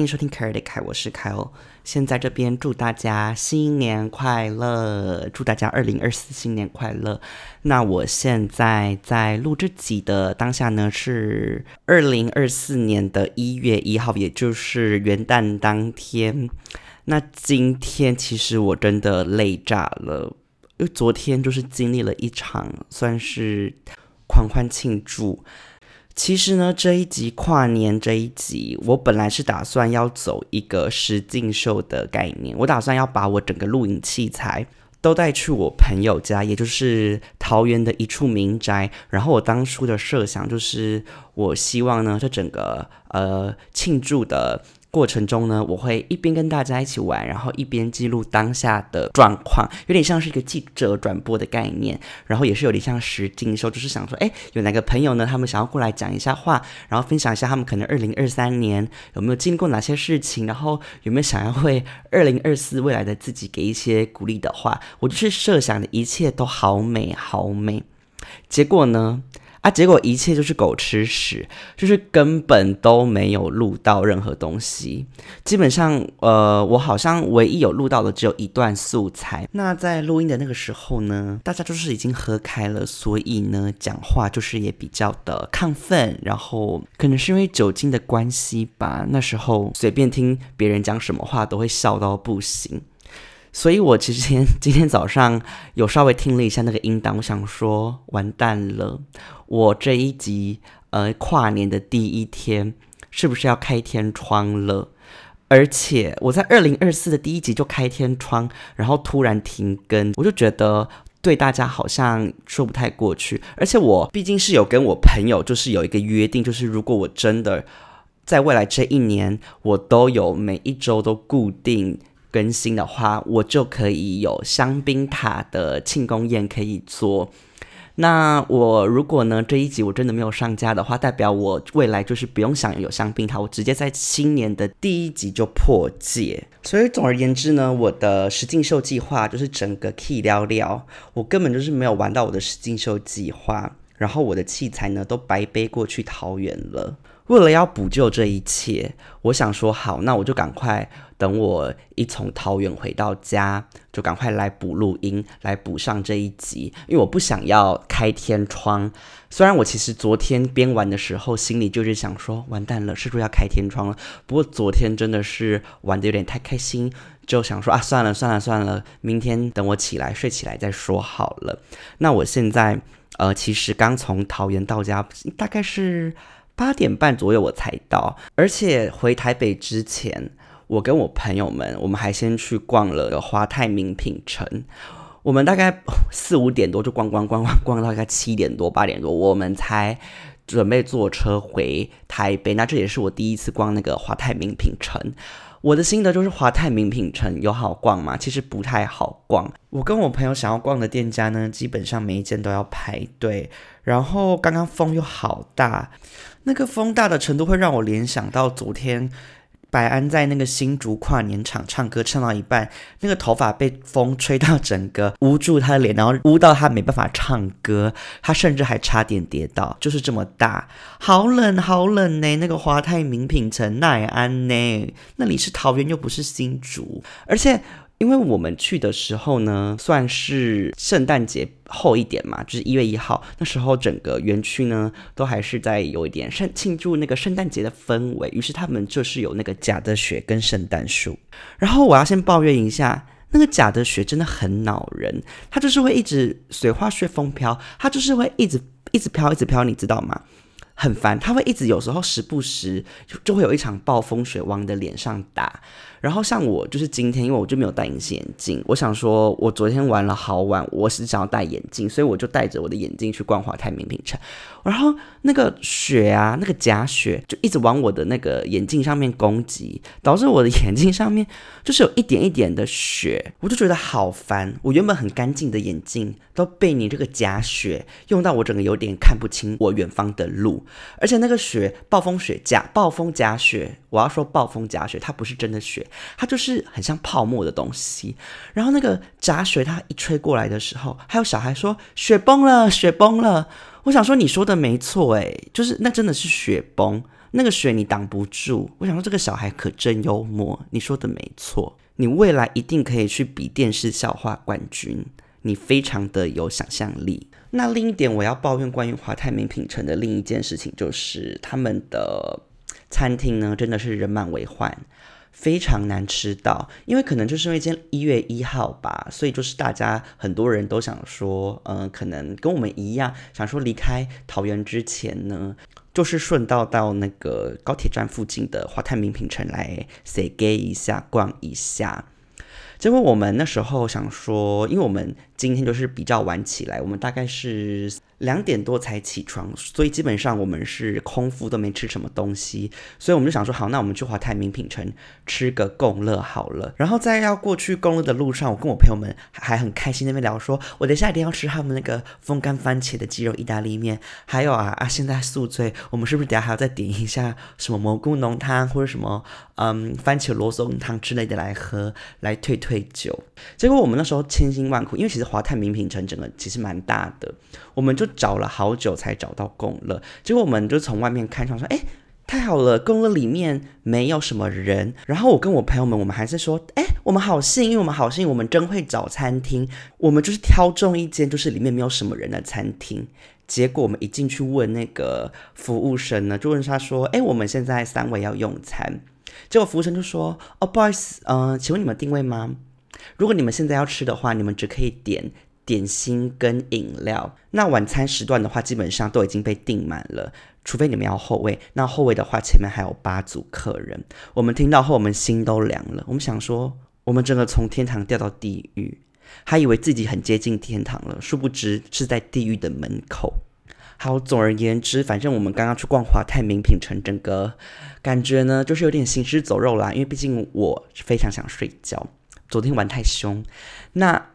欢迎收听凯尔的凯，我是凯欧。先在这边祝大家新年快乐，祝大家二零二四新年快乐。那我现在在录制集的当下呢，是二零二四年的一月一号，也就是元旦当天。那今天其实我真的累炸了，因为昨天就是经历了一场算是狂欢庆祝。其实呢，这一集跨年这一集，我本来是打算要走一个实境秀的概念，我打算要把我整个录影器材都带去我朋友家，也就是桃园的一处民宅。然后我当初的设想就是，我希望呢，这整个呃庆祝的。过程中呢，我会一边跟大家一起玩，然后一边记录当下的状况，有点像是一个记者转播的概念，然后也是有点像实境秀，就是想说，哎，有哪个朋友呢？他们想要过来讲一下话，然后分享一下他们可能二零二三年有没有经历过哪些事情，然后有没有想要为二零二四未来的自己给一些鼓励的话。我就是设想的一切都好美好美，结果呢？啊！结果一切就是狗吃屎，就是根本都没有录到任何东西。基本上，呃，我好像唯一有录到的只有一段素材。那在录音的那个时候呢，大家就是已经喝开了，所以呢，讲话就是也比较的亢奋。然后可能是因为酒精的关系吧，那时候随便听别人讲什么话都会笑到不行。所以我其实今 今天早上有稍微听了一下那个音档，我想说完蛋了，我这一集呃跨年的第一天是不是要开天窗了？而且我在二零二四的第一集就开天窗，然后突然停更，我就觉得对大家好像说不太过去。而且我毕竟是有跟我朋友就是有一个约定，就是如果我真的在未来这一年我都有每一周都固定。更新的话，我就可以有香槟塔的庆功宴可以做。那我如果呢这一集我真的没有上架的话，代表我未来就是不用想有香槟塔，我直接在新年的第一集就破戒。所以总而言之呢，我的实境秀计划就是整个 key 聊聊，我根本就是没有玩到我的实境秀计划，然后我的器材呢都白背过去桃园了。为了要补救这一切，我想说好，那我就赶快等我一从桃园回到家，就赶快来补录音，来补上这一集。因为我不想要开天窗。虽然我其实昨天边玩的时候，心里就是想说，完蛋了，是不是要开天窗了？不过昨天真的是玩的有点太开心，就想说啊，算了算了算了，明天等我起来睡起来再说好了。那我现在呃，其实刚从桃园到家，大概是。八点半左右我才到，而且回台北之前，我跟我朋友们，我们还先去逛了华泰名品城。我们大概 四五点多就逛逛逛逛逛到大概七点多八点多，我们才准备坐车回台北。那这也是我第一次逛那个华泰名品城。我的心得就是华泰名品城有好逛吗？其实不太好逛。我跟我朋友想要逛的店家呢，基本上每一间都要排队。然后刚刚风又好大，那个风大的程度会让我联想到昨天。白安在那个新竹跨年场唱歌，唱到一半，那个头发被风吹到整个捂住他的脸，然后捂到他没办法唱歌，他甚至还差点跌倒，就是这么大，好冷好冷呢。那个华泰名品城奈安呢，那里是桃园又不是新竹，而且。因为我们去的时候呢，算是圣诞节后一点嘛，就是一月一号，那时候整个园区呢都还是在有一点圣庆祝那个圣诞节的氛围，于是他们就是有那个假的雪跟圣诞树。然后我要先抱怨一下，那个假的雪真的很恼人，它就是会一直随花随风飘，它就是会一直一直飘一直飘，你知道吗？很烦，它会一直有时候时不时就就会有一场暴风雪往你的脸上打。然后像我就是今天，因为我就没有戴隐形眼镜，我想说，我昨天玩了好晚，我是想要戴眼镜，所以我就戴着我的眼镜去逛华泰名品城。然后那个雪啊，那个假雪就一直往我的那个眼镜上面攻击，导致我的眼镜上面就是有一点一点的雪，我就觉得好烦。我原本很干净的眼镜都被你这个假雪用到，我整个有点看不清我远方的路。而且那个雪，暴风雪假暴风假雪，我要说暴风假雪，它不是真的雪。它就是很像泡沫的东西，然后那个杂水它一吹过来的时候，还有小孩说雪崩了，雪崩了。我想说你说的没错，诶，就是那真的是雪崩，那个雪你挡不住。我想说这个小孩可真幽默，你说的没错，你未来一定可以去比电视笑话冠军，你非常的有想象力。那另一点我要抱怨关于华泰名品城的另一件事情，就是他们的餐厅呢真的是人满为患。非常难吃到，因为可能就是因为今天一月一号吧，所以就是大家很多人都想说，嗯，可能跟我们一样，想说离开桃园之前呢，就是顺道到那个高铁站附近的华泰名品城来 say gay 一下，逛一下。结果我们那时候想说，因为我们今天就是比较晚起来，我们大概是。两点多才起床，所以基本上我们是空腹都没吃什么东西，所以我们就想说，好，那我们去华泰名品城吃个共乐好了。然后在要过去共乐的路上，我跟我朋友们还很开心那边聊说，我等下一定要吃他们那个风干番茄的鸡肉意大利面，还有啊啊，现在宿醉，我们是不是等下还要再点一下什么蘑菇浓汤或者什么嗯番茄罗宋汤之类的来喝，来退退酒。结果我们那时候千辛万苦，因为其实华泰名品城整个其实蛮大的，我们就。找了好久才找到共乐，结果我们就从外面看上说，哎，太好了，共乐里面没有什么人。然后我跟我朋友们，我们还是说，哎，我们好幸运，我们好幸运，我们真会找餐厅，我们就是挑中一间就是里面没有什么人的餐厅。结果我们一进去问那个服务生呢，就问他说，哎，我们现在三位要用餐。结果服务生就说，哦，不好意思，嗯，请问你们定位吗？如果你们现在要吃的话，你们只可以点。点心跟饮料，那晚餐时段的话，基本上都已经被订满了，除非你们要后位。那后位的话，前面还有八组客人。我们听到后，我们心都凉了。我们想说，我们真的从天堂掉到地狱，还以为自己很接近天堂了，殊不知是在地狱的门口。好，总而言之，反正我们刚刚去逛华泰名品城，整个感觉呢，就是有点行尸走肉啦。因为毕竟我非常想睡觉，昨天玩太凶。那。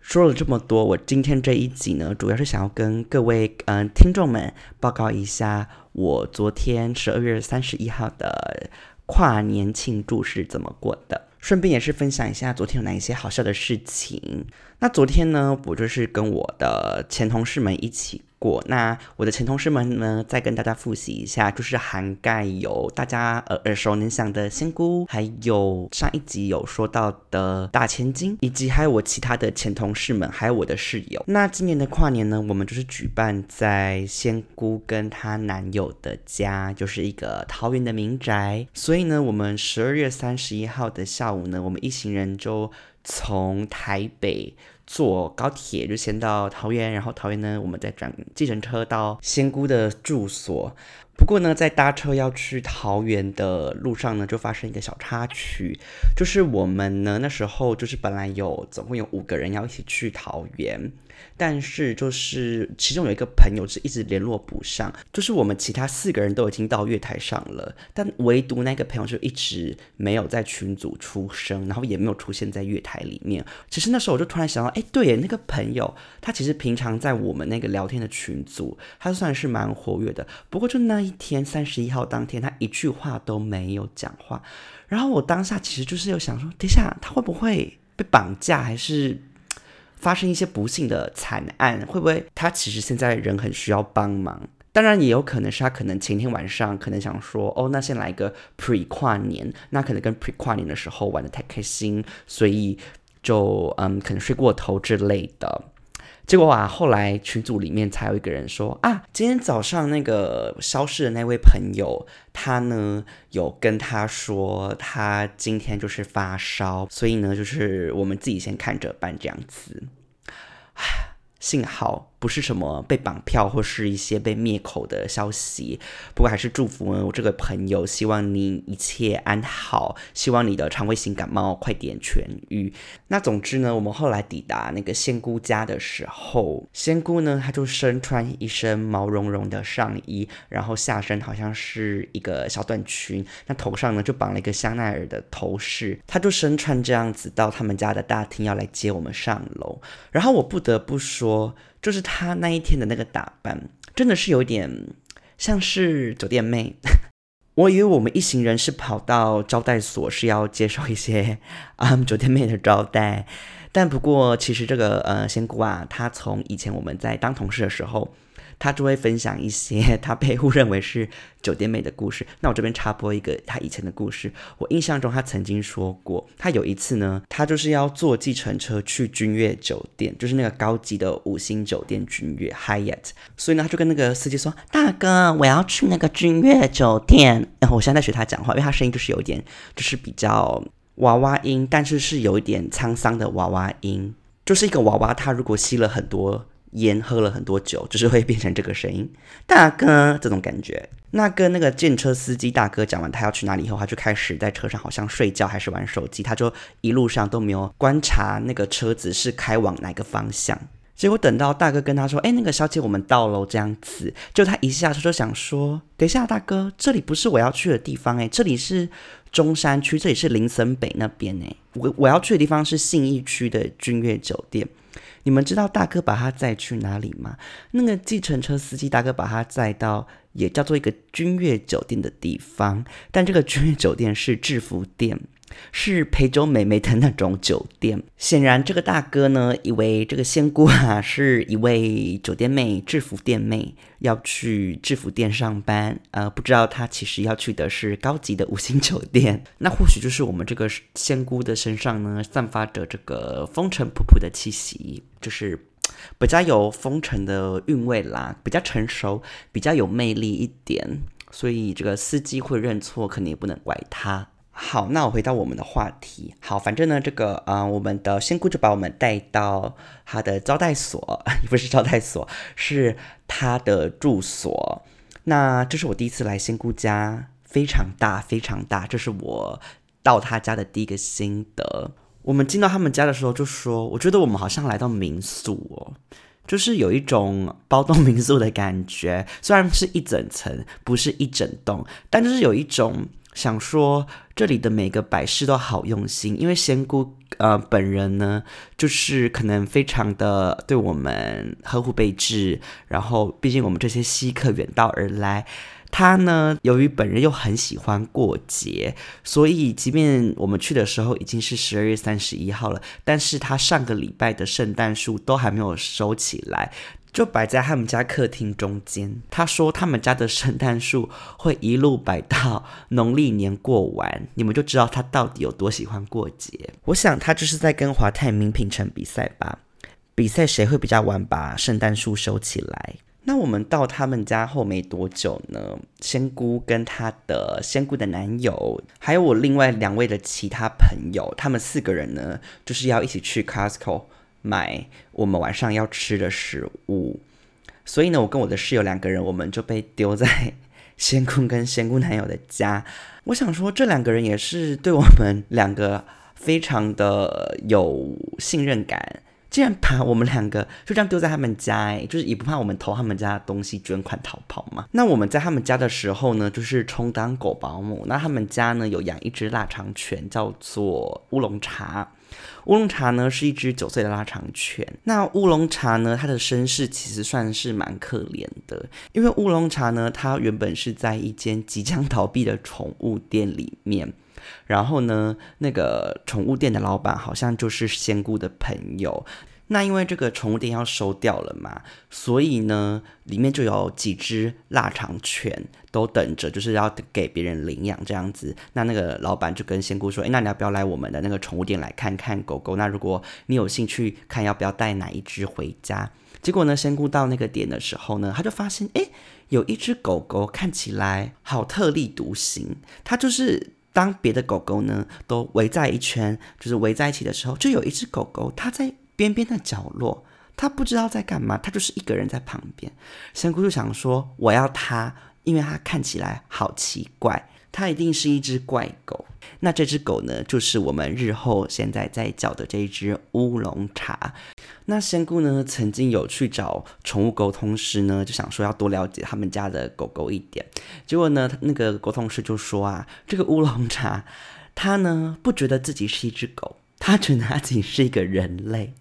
说了这么多，我今天这一集呢，主要是想要跟各位嗯听众们报告一下，我昨天十二月三十一号的跨年庆祝是怎么过的，顺便也是分享一下昨天有哪一些好笑的事情。那昨天呢，我就是跟我的前同事们一起。过那我的前同事们呢，再跟大家复习一下，就是涵盖有大家耳耳熟能详的仙姑，还有上一集有说到的大千金，以及还有我其他的前同事们，还有我的室友。那今年的跨年呢，我们就是举办在仙姑跟她男友的家，就是一个桃园的民宅。所以呢，我们十二月三十一号的下午呢，我们一行人就从台北。坐高铁就先到桃园，然后桃园呢，我们再转计程车到仙姑的住所。不过呢，在搭车要去桃园的路上呢，就发生一个小插曲，就是我们呢那时候就是本来有总共有五个人要一起去桃园。但是就是其中有一个朋友是一直联络不上，就是我们其他四个人都已经到月台上了，但唯独那个朋友就一直没有在群组出声，然后也没有出现在月台里面。其实那时候我就突然想到，哎，对，那个朋友他其实平常在我们那个聊天的群组，他算是蛮活跃的。不过就那一天三十一号当天，他一句话都没有讲话。然后我当下其实就是有想说，等一下他会不会被绑架，还是？发生一些不幸的惨案，会不会他其实现在人很需要帮忙？当然也有可能是他可能前天晚上可能想说，哦，那先来个 pre 跨年，那可能跟 pre 跨年的时候玩的太开心，所以就嗯可能睡过头之类的。结果啊，后来群组里面才有一个人说啊，今天早上那个消失的那位朋友，他呢有跟他说，他今天就是发烧，所以呢，就是我们自己先看着办这样子。幸好。不是什么被绑票或是一些被灭口的消息，不过还是祝福我这个朋友，希望你一切安好，希望你的肠胃型感冒快点痊愈。那总之呢，我们后来抵达那个仙姑家的时候，仙姑呢她就身穿一身毛茸茸的上衣，然后下身好像是一个小短裙，那头上呢就绑了一个香奈儿的头饰，她就身穿这样子到他们家的大厅要来接我们上楼。然后我不得不说。就是她那一天的那个打扮，真的是有点像是酒店妹。我以为我们一行人是跑到招待所是要接受一些啊 酒店妹的招待，但不过其实这个呃仙姑啊，她从以前我们在当同事的时候。他就会分享一些 他被误认为是酒店妹的故事。那我这边插播一个他以前的故事。我印象中他曾经说过，他有一次呢，他就是要坐计程车去君悦酒店，就是那个高级的五星酒店君悦 Hyatt。所以呢，他就跟那个司机说：“大哥，我要去那个君悦酒店。”然后我现在在学他讲话，因为他声音就是有一点，就是比较娃娃音，但是是有一点沧桑的娃娃音。就是一个娃娃，他如果吸了很多烟，喝了很多酒，就是会变成这个声音，大哥这种感觉。那跟那个电车司机大哥讲完他要去哪里以后，他就开始在车上好像睡觉还是玩手机，他就一路上都没有观察那个车子是开往哪个方向。结果等到大哥跟他说：“哎，那个小姐，我们到了。”这样子，就他一下车就想说：“等一下，大哥，这里不是我要去的地方，哎，这里是。”中山区，这里是林森北那边呢。我我要去的地方是信义区的君悦酒店。你们知道大哥把他载去哪里吗？那个计程车司机大哥把他载到也叫做一个君悦酒店的地方，但这个君悦酒店是制服店。是陪酒美眉的那种酒店。显然，这个大哥呢，以为这个仙姑啊是一位酒店妹、制服店妹，要去制服店上班。呃，不知道他其实要去的是高级的五星酒店。那或许就是我们这个仙姑的身上呢，散发着这个风尘仆仆的气息，就是比较有风尘的韵味啦，比较成熟，比较有魅力一点。所以这个司机会认错，肯定也不能怪他。好，那我回到我们的话题。好，反正呢，这个呃，我们的仙姑就把我们带到她的招待所，不是招待所，是她的住所。那这是我第一次来仙姑家，非常大，非常大。这是我到他家的第一个心得。我们进到他们家的时候，就说，我觉得我们好像来到民宿哦，就是有一种包栋民宿的感觉。虽然是一整层，不是一整栋，但就是有一种。想说这里的每个摆饰都好用心，因为仙姑呃本人呢，就是可能非常的对我们呵护备至，然后毕竟我们这些稀客远道而来，他呢由于本人又很喜欢过节，所以即便我们去的时候已经是十二月三十一号了，但是他上个礼拜的圣诞树都还没有收起来。就摆在他们家客厅中间。他说他们家的圣诞树会一路摆到农历年过完，你们就知道他到底有多喜欢过节。我想他就是在跟华泰名品城比赛吧，比赛谁会比较晚把圣诞树收起来。那我们到他们家后没多久呢，仙姑跟她的仙姑的男友，还有我另外两位的其他朋友，他们四个人呢，就是要一起去 Costco。买我们晚上要吃的食物，所以呢，我跟我的室友两个人，我们就被丢在仙姑跟仙姑男友的家。我想说，这两个人也是对我们两个非常的有信任感，竟然把我们两个就这样丢在他们家，哎，就是也不怕我们偷他们家的东西捐款逃跑嘛。那我们在他们家的时候呢，就是充当狗保姆。那他们家呢有养一只腊肠犬，叫做乌龙茶。乌龙茶呢是一只九岁的拉长犬。那乌龙茶呢，它的身世其实算是蛮可怜的，因为乌龙茶呢，它原本是在一间即将倒闭的宠物店里面，然后呢，那个宠物店的老板好像就是仙姑的朋友。那因为这个宠物店要收掉了嘛，所以呢，里面就有几只腊肠犬都等着，就是要给别人领养这样子。那那个老板就跟仙姑说：“诶，那你要不要来我们的那个宠物店来看看狗狗？那如果你有兴趣看，要不要带哪一只回家？”结果呢，仙姑到那个点的时候呢，他就发现，诶，有一只狗狗看起来好特立独行。它就是当别的狗狗呢都围在一圈，就是围在一起的时候，就有一只狗狗它在。边边的角落，他不知道在干嘛，他就是一个人在旁边。仙姑就想说：“我要他，因为他看起来好奇怪，他一定是一只怪狗。”那这只狗呢，就是我们日后现在在叫的这一只乌龙茶。那仙姑呢，曾经有去找宠物沟通师呢，就想说要多了解他们家的狗狗一点。结果呢，那个沟通师就说啊，这个乌龙茶，他呢不觉得自己是一只狗，他觉得他自己是一个人类。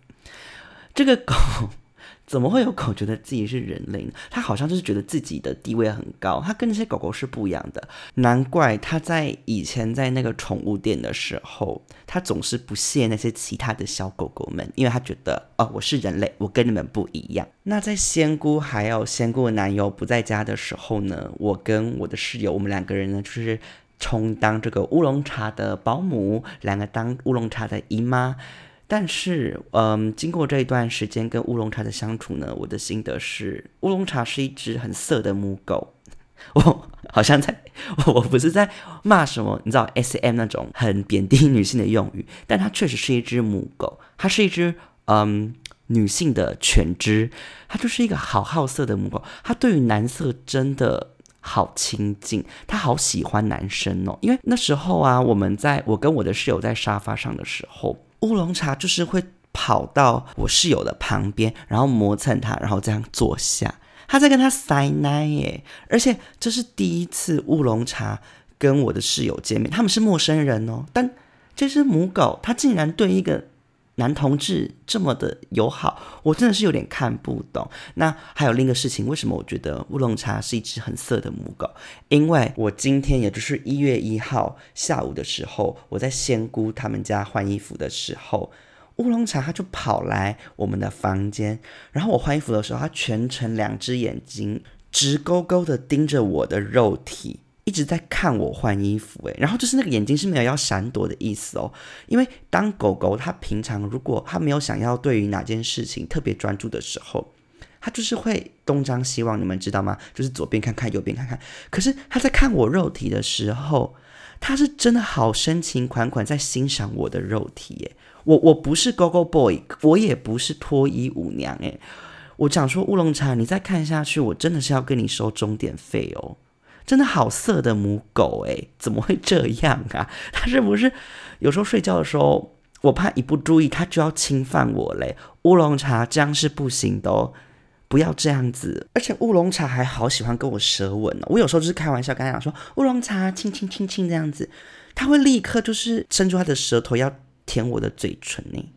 这个狗 怎么会有狗觉得自己是人类呢？它好像就是觉得自己的地位很高，它跟那些狗狗是不一样的。难怪它在以前在那个宠物店的时候，它总是不屑那些其他的小狗狗们，因为它觉得哦，我是人类，我跟你们不一样。那在仙姑还有仙姑的男友不在家的时候呢，我跟我的室友，我们两个人呢，就是充当这个乌龙茶的保姆，两个当乌龙茶的姨妈。但是，嗯，经过这一段时间跟乌龙茶的相处呢，我的心得是，乌龙茶是一只很色的母狗。我好像在，我不是在骂什么，你知道 S M 那种很贬低女性的用语，但它确实是一只母狗，它是一只嗯女性的犬只，它就是一个好好色的母狗，它对于男色真的好亲近，它好喜欢男生哦。因为那时候啊，我们在我跟我的室友在沙发上的时候。乌龙茶就是会跑到我室友的旁边，然后磨蹭他，然后这样坐下，他在跟他塞奶耶。而且这是第一次乌龙茶跟我的室友见面，他们是陌生人哦。但这只母狗，它竟然对一个男同志这么的友好，我真的是有点看不懂。那还有另一个事情，为什么我觉得乌龙茶是一只很色的母狗？因为我今天也就是一月一号下午的时候，我在仙姑他们家换衣服的时候，乌龙茶它就跑来我们的房间，然后我换衣服的时候，它全程两只眼睛直勾勾的盯着我的肉体。一直在看我换衣服，诶，然后就是那个眼睛是没有要闪躲的意思哦。因为当狗狗它平常如果它没有想要对于哪件事情特别专注的时候，它就是会东张西望，你们知道吗？就是左边看看，右边看看。可是它在看我肉体的时候，它是真的好深情款款在欣赏我的肉体，耶。我我不是 Go Go Boy，我也不是脱衣舞娘，诶。我讲说乌龙茶，你再看下去，我真的是要跟你收钟点费哦。真的好色的母狗诶，怎么会这样啊？它是不是有时候睡觉的时候，我怕一不注意，它就要侵犯我嘞？乌龙茶这样是不行的哦，不要这样子。而且乌龙茶还好喜欢跟我舌吻呢。我有时候就是开玩笑跟他讲说，乌龙茶亲亲亲亲这样子，他会立刻就是伸出他的舌头要舔我的嘴唇呢。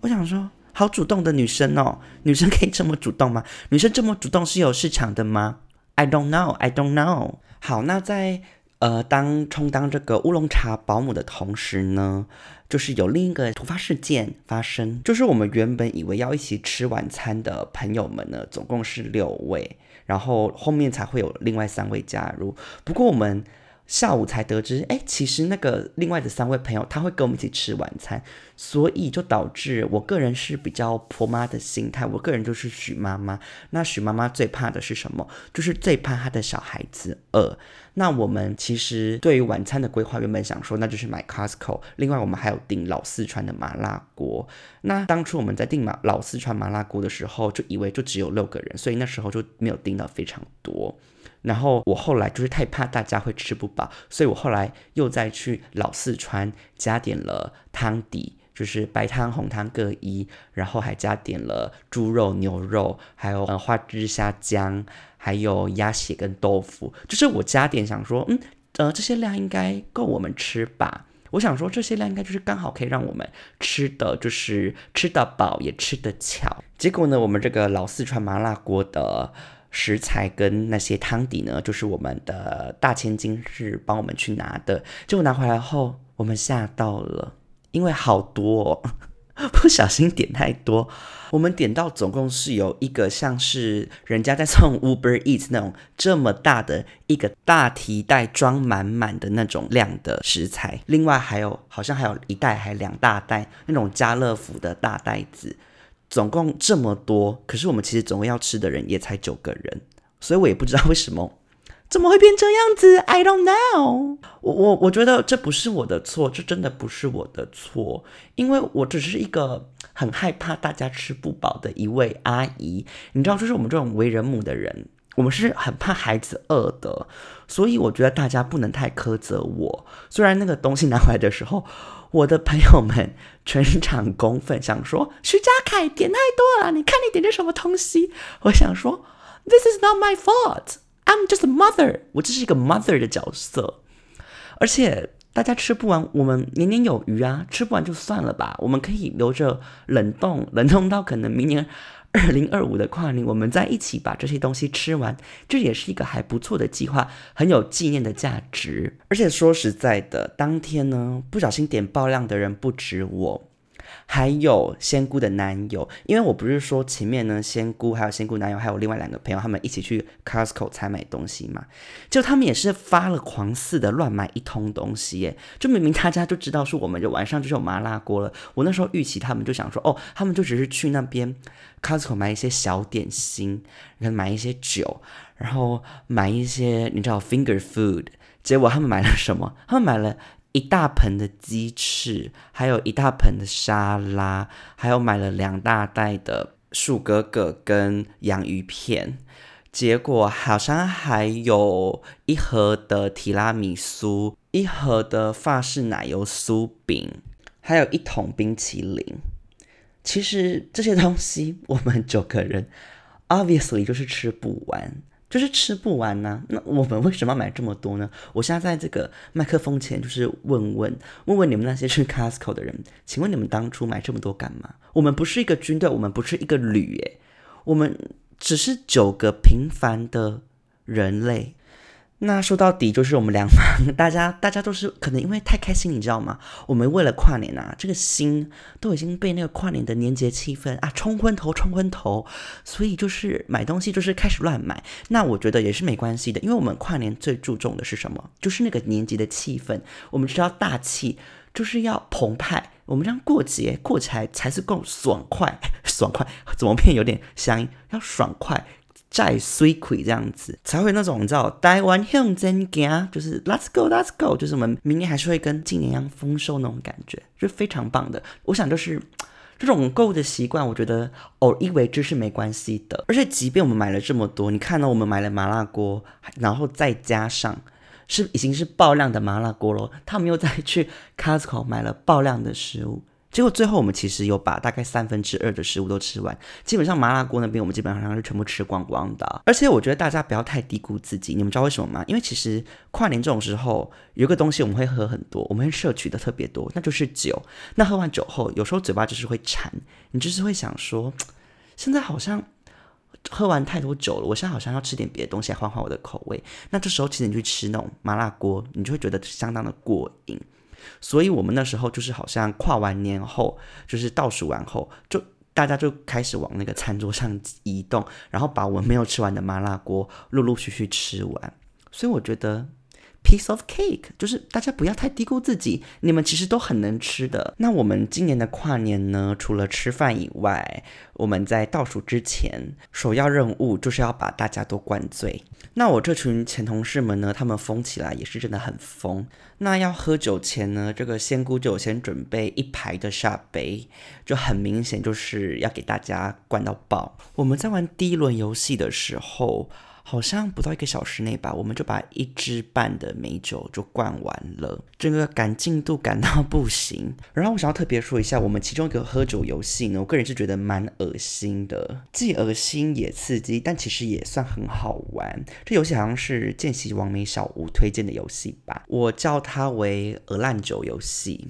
我想说，好主动的女生哦，女生可以这么主动吗？女生这么主动是有市场的吗？I don't know, I don't know。好，那在呃当充当这个乌龙茶保姆的同时呢，就是有另一个突发事件发生，就是我们原本以为要一起吃晚餐的朋友们呢，总共是六位，然后后面才会有另外三位加入。不过我们。下午才得知，哎，其实那个另外的三位朋友他会跟我们一起吃晚餐，所以就导致我个人是比较婆妈的心态。我个人就是许妈妈，那许妈妈最怕的是什么？就是最怕她的小孩子饿。那我们其实对于晚餐的规划，原本想说那就是买 Costco，另外我们还有订老四川的麻辣锅。那当初我们在订麻老四川麻辣锅的时候，就以为就只有六个人，所以那时候就没有订到非常多。然后我后来就是太怕大家会吃不饱，所以我后来又再去老四川加点了汤底，就是白汤红汤各一，然后还加点了猪肉牛肉，还有呃花枝虾姜，还有鸭血跟豆腐，就是我加点想说，嗯呃这些量应该够我们吃吧？我想说这些量应该就是刚好可以让我们吃的就是吃得饱也吃得巧。结果呢，我们这个老四川麻辣锅的。食材跟那些汤底呢，就是我们的大千金是帮我们去拿的。结果拿回来后，我们吓到了，因为好多，哦不小心点太多。我们点到总共是有一个像是人家在送 Uber Eats 那种这么大的一个大提袋装满满的那种量的食材，另外还有好像还有一袋还两大袋那种家乐福的大袋子。总共这么多，可是我们其实总共要吃的人也才九个人，所以我也不知道为什么怎么会变这样子。I don't know。我我我觉得这不是我的错，这真的不是我的错，因为我只是一个很害怕大家吃不饱的一位阿姨。你知道，就是我们这种为人母的人，我们是很怕孩子饿的，所以我觉得大家不能太苛责我。虽然那个东西拿回来的时候。我的朋友们全场公愤，想说徐佳凯点太多了，你看你点的什么东西？我想说，This is not my fault. I'm just a mother. 我只是一个 mother 的角色，而且大家吃不完，我们年年有余啊，吃不完就算了吧，我们可以留着冷冻，冷冻到可能明年。二零二五的跨年，我们在一起把这些东西吃完，这也是一个还不错的计划，很有纪念的价值。而且说实在的，当天呢，不小心点爆量的人不止我。还有仙姑的男友，因为我不是说前面呢，仙姑还有仙姑男友，还有另外两个朋友，他们一起去 Costco 采买东西嘛，就他们也是发了狂似的乱买一通东西耶，就明明大家就知道说我们就晚上就是有麻辣锅了，我那时候预期他们就想说，哦，他们就只是去那边 Costco 买一些小点心，然后买一些酒，然后买一些你知道 finger food，结果他们买了什么？他们买了。一大盆的鸡翅，还有一大盆的沙拉，还有买了两大袋的树格格跟洋芋片，结果好像还有一盒的提拉米苏，一盒的法式奶油酥饼，还有一桶冰淇淋。其实这些东西我们九个人，obviously 就是吃不完。就是吃不完呢，那我们为什么要买这么多呢？我现在在这个麦克风前，就是问问问问你们那些去 Costco 的人，请问你们当初买这么多干嘛？我们不是一个军队，我们不是一个旅，耶，我们只是九个平凡的人类。那说到底就是我们两方，大家大家都是可能因为太开心，你知道吗？我们为了跨年啊，这个心都已经被那个跨年的年节气氛啊冲昏头，冲昏头，所以就是买东西就是开始乱买。那我觉得也是没关系的，因为我们跨年最注重的是什么？就是那个年节的气氛。我们知道大气就是要澎湃，我们这样过节过起来才是够爽快，爽快怎么变有点乡音？要爽快。再水亏这样子，才会那种你知道台湾向前行，就是 Let's go Let's go，就是我们明年还是会跟今年一样丰收那种感觉，就非常棒的。我想就是 这种购物的习惯，我觉得偶一为之是没关系的。而且即便我们买了这么多，你看到我们买了麻辣锅，然后再加上是已经是爆量的麻辣锅了，他们又再去 Costco 买了爆量的食物。结果最后我们其实有把大概三分之二的食物都吃完，基本上麻辣锅那边我们基本上是全部吃光光的。而且我觉得大家不要太低估自己，你们知道为什么吗？因为其实跨年这种时候有个东西我们会喝很多，我们会摄取的特别多，那就是酒。那喝完酒后，有时候嘴巴就是会馋，你就是会想说，现在好像喝完太多酒了，我现在好像要吃点别的东西来换换我的口味。那这时候其实你去吃那种麻辣锅，你就会觉得相当的过瘾。所以，我们那时候就是好像跨完年后，就是倒数完后，就大家就开始往那个餐桌上移动，然后把我们没有吃完的麻辣锅陆陆续续吃完。所以，我觉得。Piece of cake，就是大家不要太低估自己，你们其实都很能吃的。那我们今年的跨年呢，除了吃饭以外，我们在倒数之前，首要任务就是要把大家都灌醉。那我这群前同事们呢，他们疯起来也是真的很疯。那要喝酒前呢，这个仙姑就先准备一排的下杯，就很明显就是要给大家灌到爆。我们在玩第一轮游戏的时候。好像不到一个小时内吧，我们就把一支半的美酒就灌完了，整个赶进度赶到不行。然后我想要特别说一下，我们其中一个喝酒游戏呢，我个人是觉得蛮恶心的，既恶心也刺激，但其实也算很好玩。这游戏好像是见习王美小吴推荐的游戏吧，我叫它为鹅烂酒游戏，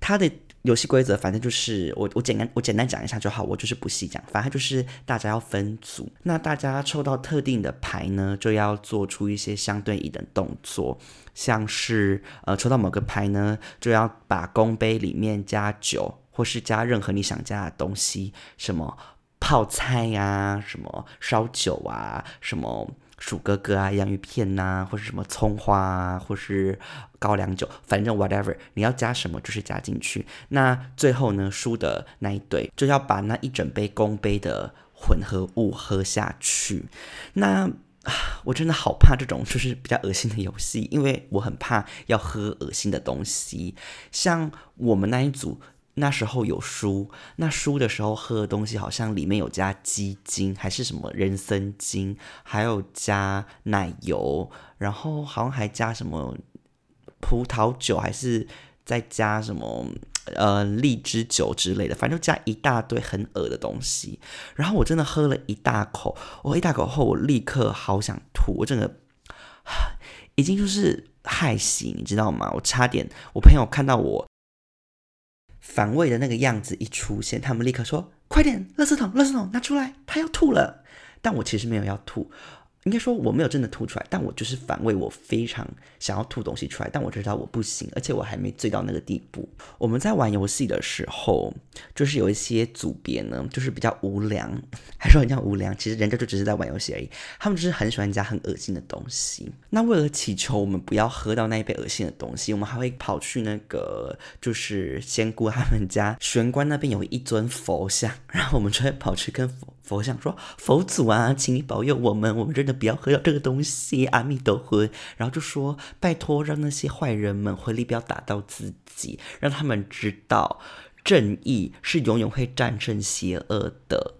它的。游戏规则反正就是我我简单我简单讲一下就好，我就是不细讲。反正就是大家要分组，那大家抽到特定的牌呢，就要做出一些相对应的动作，像是呃抽到某个牌呢，就要把公杯里面加酒，或是加任何你想加的东西，什么泡菜呀，什么烧酒啊，什么。薯哥哥啊，洋芋片呐，或是什么葱花啊，或是高粱酒，反正 whatever，你要加什么就是加进去。那最后呢，输的那一堆就要把那一整杯公杯的混合物喝下去。那我真的好怕这种就是比较恶心的游戏，因为我很怕要喝恶心的东西。像我们那一组。那时候有输，那输的时候喝的东西好像里面有加鸡精，还是什么人参精，还有加奶油，然后好像还加什么葡萄酒，还是再加什么呃荔枝酒之类的，反正就加一大堆很恶的东西。然后我真的喝了一大口，我一大口后我立刻好想吐，我真的已经就是害喜，你知道吗？我差点，我朋友看到我。反胃的那个样子一出现，他们立刻说：“快点，垃圾桶，垃圾桶拿出来，他要吐了。”但我其实没有要吐。应该说我没有真的吐出来，但我就是反胃，我非常想要吐东西出来，但我知道我不行，而且我还没醉到那个地步。我们在玩游戏的时候，就是有一些组别呢，就是比较无良，还说人家无良，其实人家就只是在玩游戏而已。他们就是很喜欢加很恶心的东西。那为了祈求我们不要喝到那一杯恶心的东西，我们还会跑去那个就是仙姑他们家玄关那边有一尊佛像，然后我们就会跑去跟佛。佛像说：“佛祖啊，请你保佑我们，我们真的不要喝到这个东西。”阿弥陀佛。然后就说：“拜托，让那些坏人们回力不要打到自己，让他们知道正义是永远会战胜邪恶的，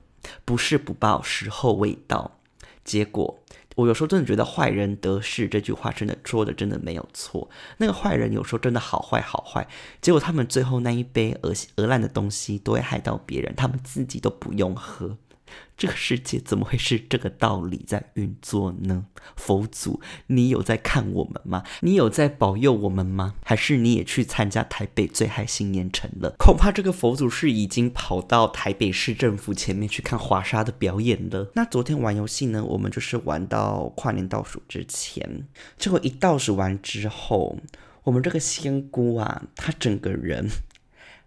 不是不报，时候未到。”结果我有时候真的觉得“坏人得势”这句话真的说的真的没有错。那个坏人有时候真的好坏好坏，结果他们最后那一杯恶恶烂的东西都会害到别人，他们自己都不用喝。这个世界怎么会是这个道理在运作呢？佛祖，你有在看我们吗？你有在保佑我们吗？还是你也去参加台北最嗨新年城了？恐怕这个佛祖是已经跑到台北市政府前面去看华沙的表演了。那昨天玩游戏呢？我们就是玩到跨年倒数之前，结果一倒数完之后，我们这个仙姑啊，她整个人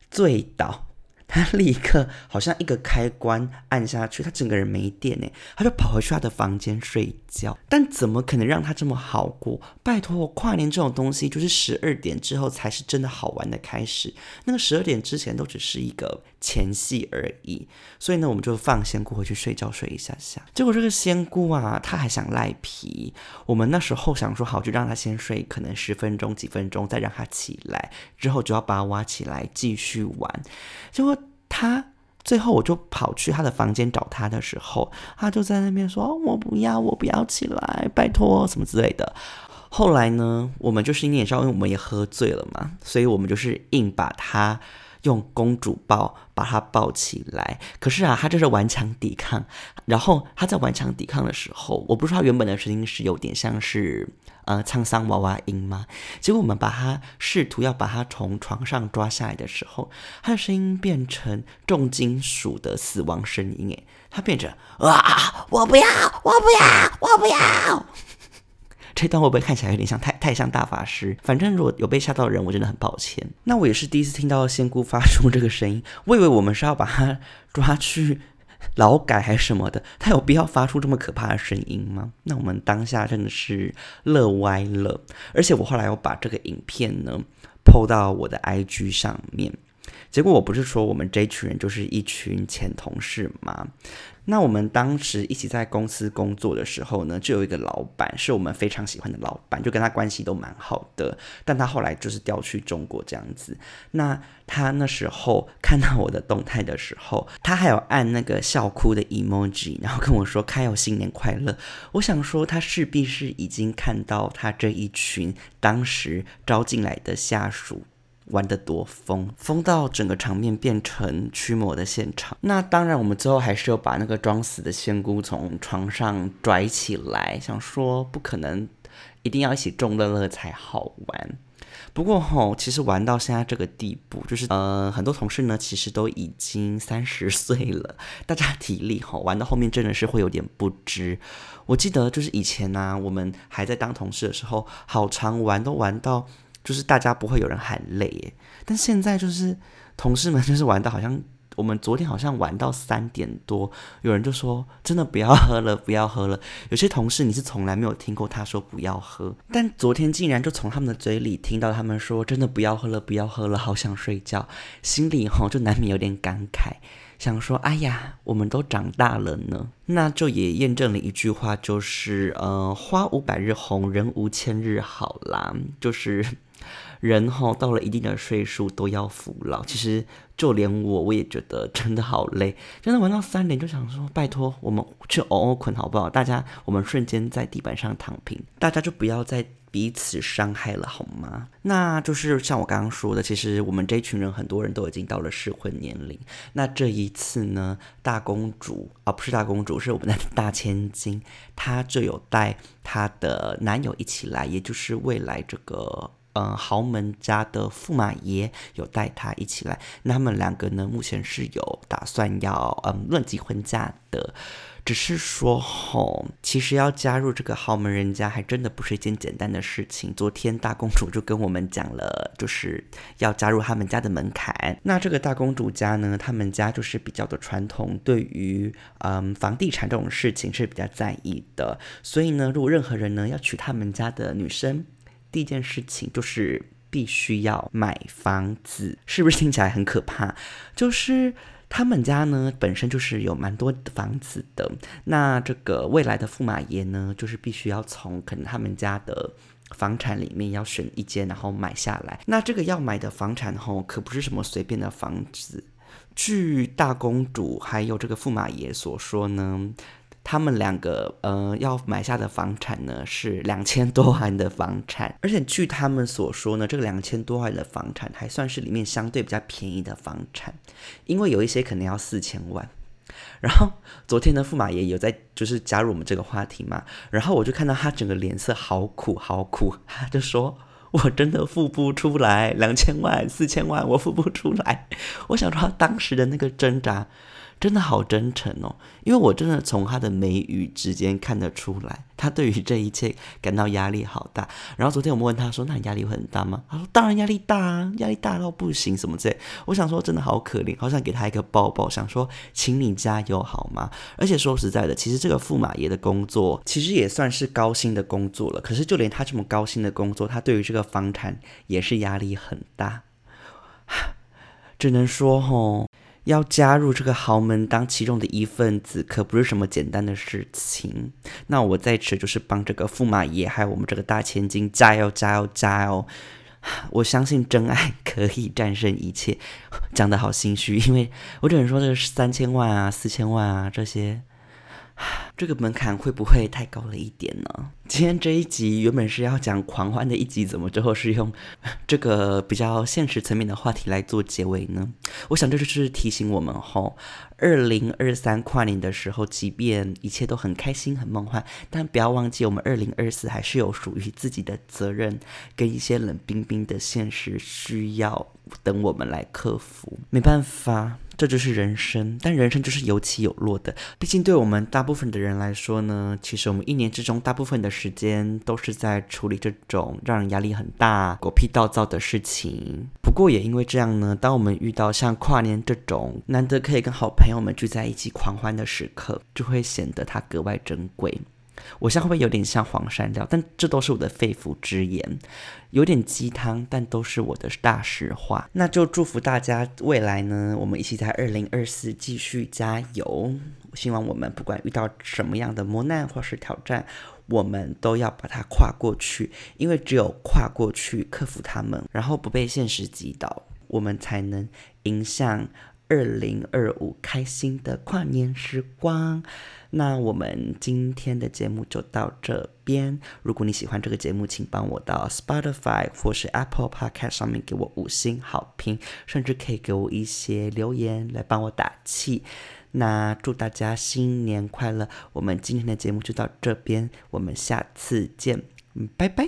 醉倒。他立刻好像一个开关按下去，他整个人没电呢，他就跑回去他的房间睡觉。但怎么可能让他这么好过？拜托，我跨年这种东西就是十二点之后才是真的好玩的开始，那个十二点之前都只是一个前戏而已。所以呢，我们就放仙姑回去睡觉睡一下下。结果这个仙姑啊，他还想赖皮。我们那时候想说好，就让他先睡，可能十分钟、几分钟，再让他起来，之后就要把他挖起来继续玩。结果。他最后，我就跑去他的房间找他的时候，他就在那边说：“我不要，我不要起来，拜托什么之类的。”后来呢，我们就是你也知道，因为我们也喝醉了嘛，所以我们就是硬把他用公主抱把他抱起来。可是啊，他就是顽强抵抗。然后他在顽强抵抗的时候，我不知道他原本的声音是有点像是。呃，沧桑娃娃音吗？结果我们把他试图要把他从床上抓下来的时候，他的声音变成重金属的死亡声音，诶，他变成啊，我不要，我不要，我不要。这段会不会看起来有点像太太像大法师？反正如果有被吓到的人，我真的很抱歉。那我也是第一次听到仙姑发出这个声音，我以为我们是要把他 抓去。劳改还是什么的，他有必要发出这么可怕的声音吗？那我们当下真的是乐歪了，而且我后来又把这个影片呢抛到我的 IG 上面。结果我不是说我们这群人就是一群前同事吗？那我们当时一起在公司工作的时候呢，就有一个老板是我们非常喜欢的老板，就跟他关系都蛮好的。但他后来就是调去中国这样子。那他那时候看到我的动态的时候，他还有按那个笑哭的 emoji，然后跟我说“开有新年快乐”。我想说，他势必是已经看到他这一群当时招进来的下属。玩得多疯，疯到整个场面变成驱魔的现场。那当然，我们最后还是要把那个装死的仙姑从床上拽起来，想说不可能，一定要一起众乐乐才好玩。不过吼，其实玩到现在这个地步，就是呃，很多同事呢，其实都已经三十岁了，大家体力吼，玩到后面真的是会有点不支。我记得就是以前呢，我们还在当同事的时候，好长玩都玩到。就是大家不会有人喊累耶，但现在就是同事们就是玩到好像我们昨天好像玩到三点多，有人就说真的不要喝了，不要喝了。有些同事你是从来没有听过他说不要喝，但昨天竟然就从他们的嘴里听到他们说真的不要喝了，不要喝了，好想睡觉，心里吼就难免有点感慨，想说哎呀，我们都长大了呢。那就也验证了一句话，就是呃，花无百日红，人无千日好啦，就是。人哈到了一定的岁数都要服老，其实就连我我也觉得真的好累，真的玩到三点就想说拜托我们去偶偶捆好不好？大家我们瞬间在地板上躺平，大家就不要再彼此伤害了好吗？那就是像我刚刚说的，其实我们这群人很多人都已经到了适婚年龄。那这一次呢，大公主啊不是大公主，是我们的大千金，她就有带她的男友一起来，也就是未来这个。嗯豪门家的驸马爷有带他一起来。那他们两个呢，目前是有打算要嗯论及婚嫁的。只是说吼，其实要加入这个豪门人家，还真的不是一件简单的事情。昨天大公主就跟我们讲了，就是要加入他们家的门槛。那这个大公主家呢，他们家就是比较的传统，对于嗯房地产这种事情是比较在意的。所以呢，如果任何人呢要娶他们家的女生，第一件事情就是必须要买房子，是不是听起来很可怕？就是。他们家呢本身就是有蛮多的房子的，那这个未来的驸马爷呢，就是必须要从可能他们家的房产里面要选一间，然后买下来。那这个要买的房产吼，可不是什么随便的房子。据大公主还有这个驸马爷所说呢。他们两个呃要买下的房产呢是两千多万的房产，而且据他们所说呢，这个两千多万的房产还算是里面相对比较便宜的房产，因为有一些可能要四千万。然后昨天的驸马爷有在就是加入我们这个话题嘛，然后我就看到他整个脸色好苦好苦，他就说我真的付不出来两千万四千万，我付不出来。我想说当时的那个挣扎。真的好真诚哦，因为我真的从他的眉宇之间看得出来，他对于这一切感到压力好大。然后昨天我们问他说：“那你压力会很大吗？”他说：“当然压力大啊，压力大到不行，什么之类。”我想说真的好可怜，好想给他一个抱抱，想说请你加油好吗？而且说实在的，其实这个驸马爷的工作其实也算是高薪的工作了。可是就连他这么高薪的工作，他对于这个房产也是压力很大，只能说吼。要加入这个豪门当其中的一份子，可不是什么简单的事情。那我在此就是帮这个驸马爷还有我们这个大千金加油加油加油！我相信真爱可以战胜一切。讲的好心虚，因为我只能说这个三千万啊、四千万啊这些。这个门槛会不会太高了一点呢？今天这一集原本是要讲狂欢的一集，怎么最后是用这个比较现实层面的话题来做结尾呢？我想这就是提醒我们吼，二零二三跨年的时候，即便一切都很开心、很梦幻，但不要忘记我们二零二四还是有属于自己的责任跟一些冷冰冰的现实需要等我们来克服。没办法。这就是人生，但人生就是有起有落的。毕竟，对我们大部分的人人来说呢，其实我们一年之中大部分的时间都是在处理这种让人压力很大、狗屁倒灶的事情。不过，也因为这样呢，当我们遇到像跨年这种难得可以跟好朋友们聚在一起狂欢的时刻，就会显得它格外珍贵。我像会不会有点像黄山料？但这都是我的肺腑之言，有点鸡汤，但都是我的大实话。那就祝福大家未来呢，我们一起在二零二四继续加油。希望我们不管遇到什么样的磨难或是挑战，我们都要把它跨过去。因为只有跨过去，克服他们，然后不被现实击倒，我们才能迎向。二零二五开心的跨年时光，那我们今天的节目就到这边。如果你喜欢这个节目，请帮我到 Spotify 或是 Apple Podcast 上面给我五星好评，甚至可以给我一些留言来帮我打气。那祝大家新年快乐！我们今天的节目就到这边，我们下次见，拜拜。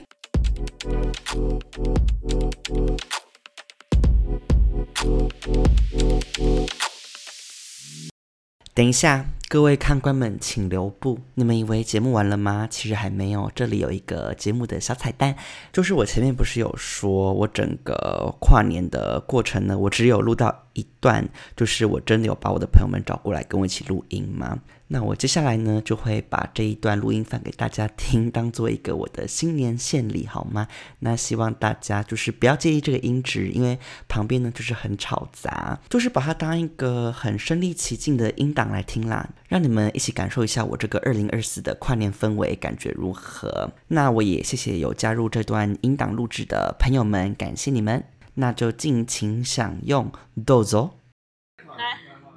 等一下，各位看官们，请留步。你们以为节目完了吗？其实还没有。这里有一个节目的小彩蛋，就是我前面不是有说，我整个跨年的过程呢，我只有录到一段，就是我真的有把我的朋友们找过来跟我一起录音吗？那我接下来呢，就会把这一段录音放给大家听，当做一个我的新年献礼，好吗？那希望大家就是不要介意这个音质，因为旁边呢就是很吵杂，就是把它当一个很身临其境的音档来听啦，让你们一起感受一下我这个二零二四的跨年氛围，感觉如何？那我也谢谢有加入这段音档录制的朋友们，感谢你们，那就尽情享用，豆走。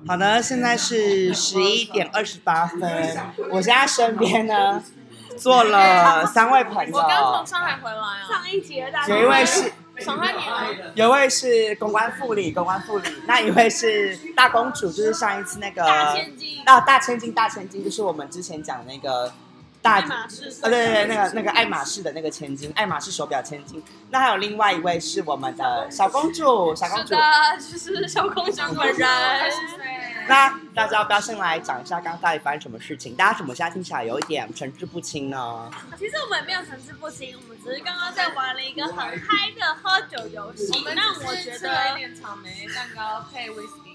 好的，现在是十一点二十八分。我现在身边呢坐了三位朋友。我刚从上海回来啊。上一节的。有一位是有一位是公关副理，公关副理。那一位是大公主，就是上一次那个大千金。啊，大千金，大千金，就是我们之前讲那个大爱马仕啊，对对对，那个那个爱马仕的那个千金，爱马仕手表千金。那还有另外一位是我们的小公主，小公主。是的，就是小公主本人。那大家要不要先来讲一下刚刚到底发生什么事情？大家怎么现在听起来有一点神志不清呢？其实我们也没有神志不清，我们只是刚刚在玩了一个很嗨的喝酒游戏。那我觉吃了一得点草莓蛋糕配威士忌。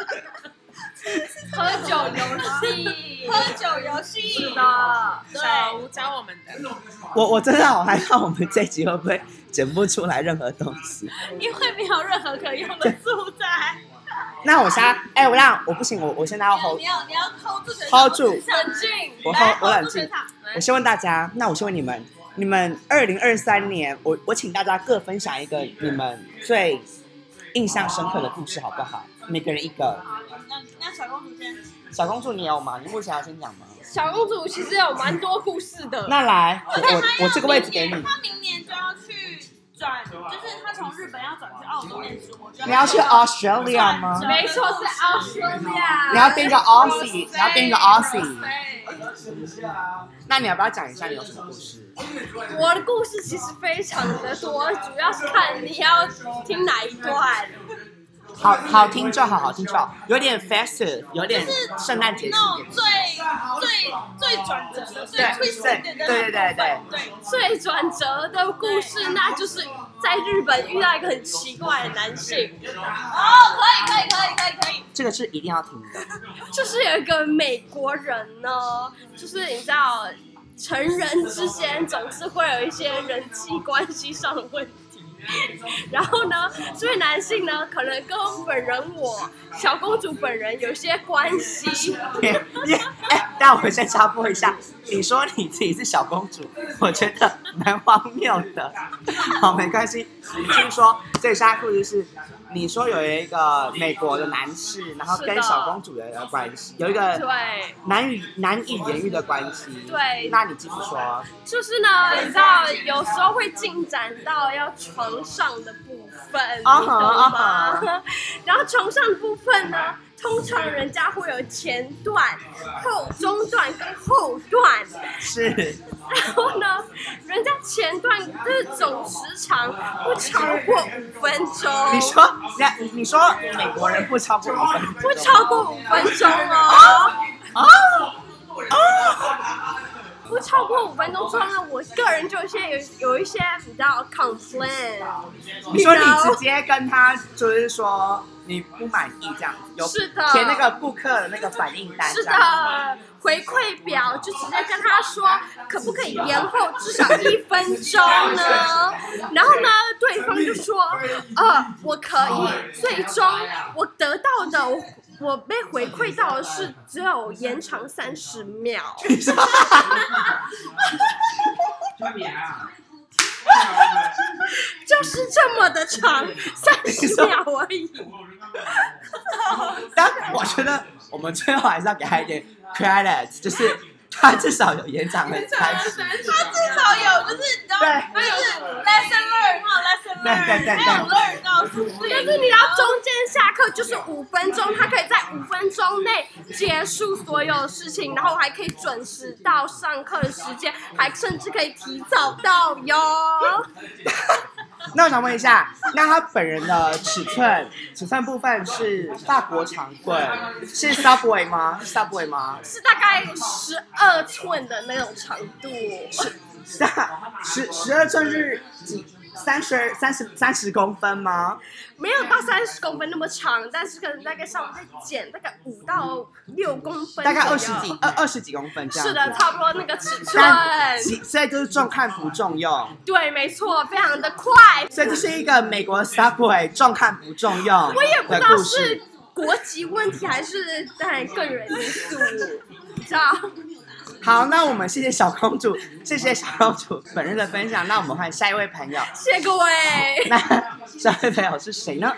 喝酒游戏，喝酒游戏是的，小对。吴教我们的，我我真的好害怕，我们这集会不会剪不出来任何东西？因为没有任何可用的素材。那我现在，哎、我让我不行，我我现在要 hold 你。要你要 hold 住全 hold 住冷静，我来 hold- 我冷静。我先问大家，那我先问你们，你们二零二三年，我我请大家各分享一个你们最印象深刻的故事，好不好？每个人一个。那那小公主先。小公主，你有吗？你目前要先讲吗？小公主其实有蛮多故事的。那来，我我我这个位置给你。转，就是他从日本要转去澳洲念书。我觉得你要去 Australia 吗？没错，是 Australia。你要变个 Aussie，你要变个 Aussie。那你要不要讲一下你有什么故事？我的故事其实非常的多，主要是看你要听哪一段。好好听就好，好听就好，有点 festive，有点圣诞节气那种。最最最转折的、最对 twist 对的那对对对对最转折的故事，那就是在日本遇到一个很奇怪的男性。哦，可以可以可以可以可以。这个是一定要听的。就是有一个美国人呢，就是你知道，成人之间总是会有一些人际关系上的问题。然后呢，这位男性呢，可能跟本人我小公主本人有些关系。哎，但我先插播一下，你说你自己是小公主，我觉得蛮荒谬的。好，没关系，你继续说。这下故事是，你说有一个美国的男士，然后跟小公主的关系有一个对，难以难以言喻的关系。对那你继续说。就是呢，你知道，有时候会进展到要床上的部分，你啊懂哈吗啊 然后床上的部分呢，通常人家会有前段、后中段跟后段。是，然后呢，人家前段就是总时长不超过五分钟，你说，你你说美国人不超过五分钟，不超过五分钟哦。啊？不超过五分钟之后呢，我个人就有一些有有一些比较 complain，你说你直接跟他就是说你不满意这样子，有是的填那个顾客的那个反应单，是这样的，回馈表就直接跟他说，可不可以延后至少一分钟呢？然后呢，对方就说，呃，我可以。最终我得到的，我我被回馈到的是只有延长三十秒。就是这么的长，三十秒而已。但我觉得我们最后还是要给他一点 credit，就是 他至少有延长了三十。他至少有，就是你知道，对他有 lesson learn，还有 lesson 对对对 learn，还有 learn 到是不是？但是你要中间下课就是五分钟，他可以在五分钟内结束所有事情，然后还可以准时到上课的时间，还甚至可以提早到哟。那我想问一下，那他本人的尺寸，尺寸部分是法国长棍，是 Subway 吗？是 Subway 吗？是大概十二寸的那种长度，是啊，十十二寸是几？三十三十三十公分吗？没有到三十公分那么长，但是可能大概稍微再减大概五到六公分，大概二十几，二二十几公分这样。是的，差不多那个尺寸。所以就是重看不重用，对，没错，非常的快。所以这是一个美国 Subway 重看不重用我也不知道是。国籍问题还是在个人因素，你知道？好，那我们谢谢小公主，谢谢小公主本人的分享。那我们换下一位朋友，谢谢各位。那下一位朋友是谁呢？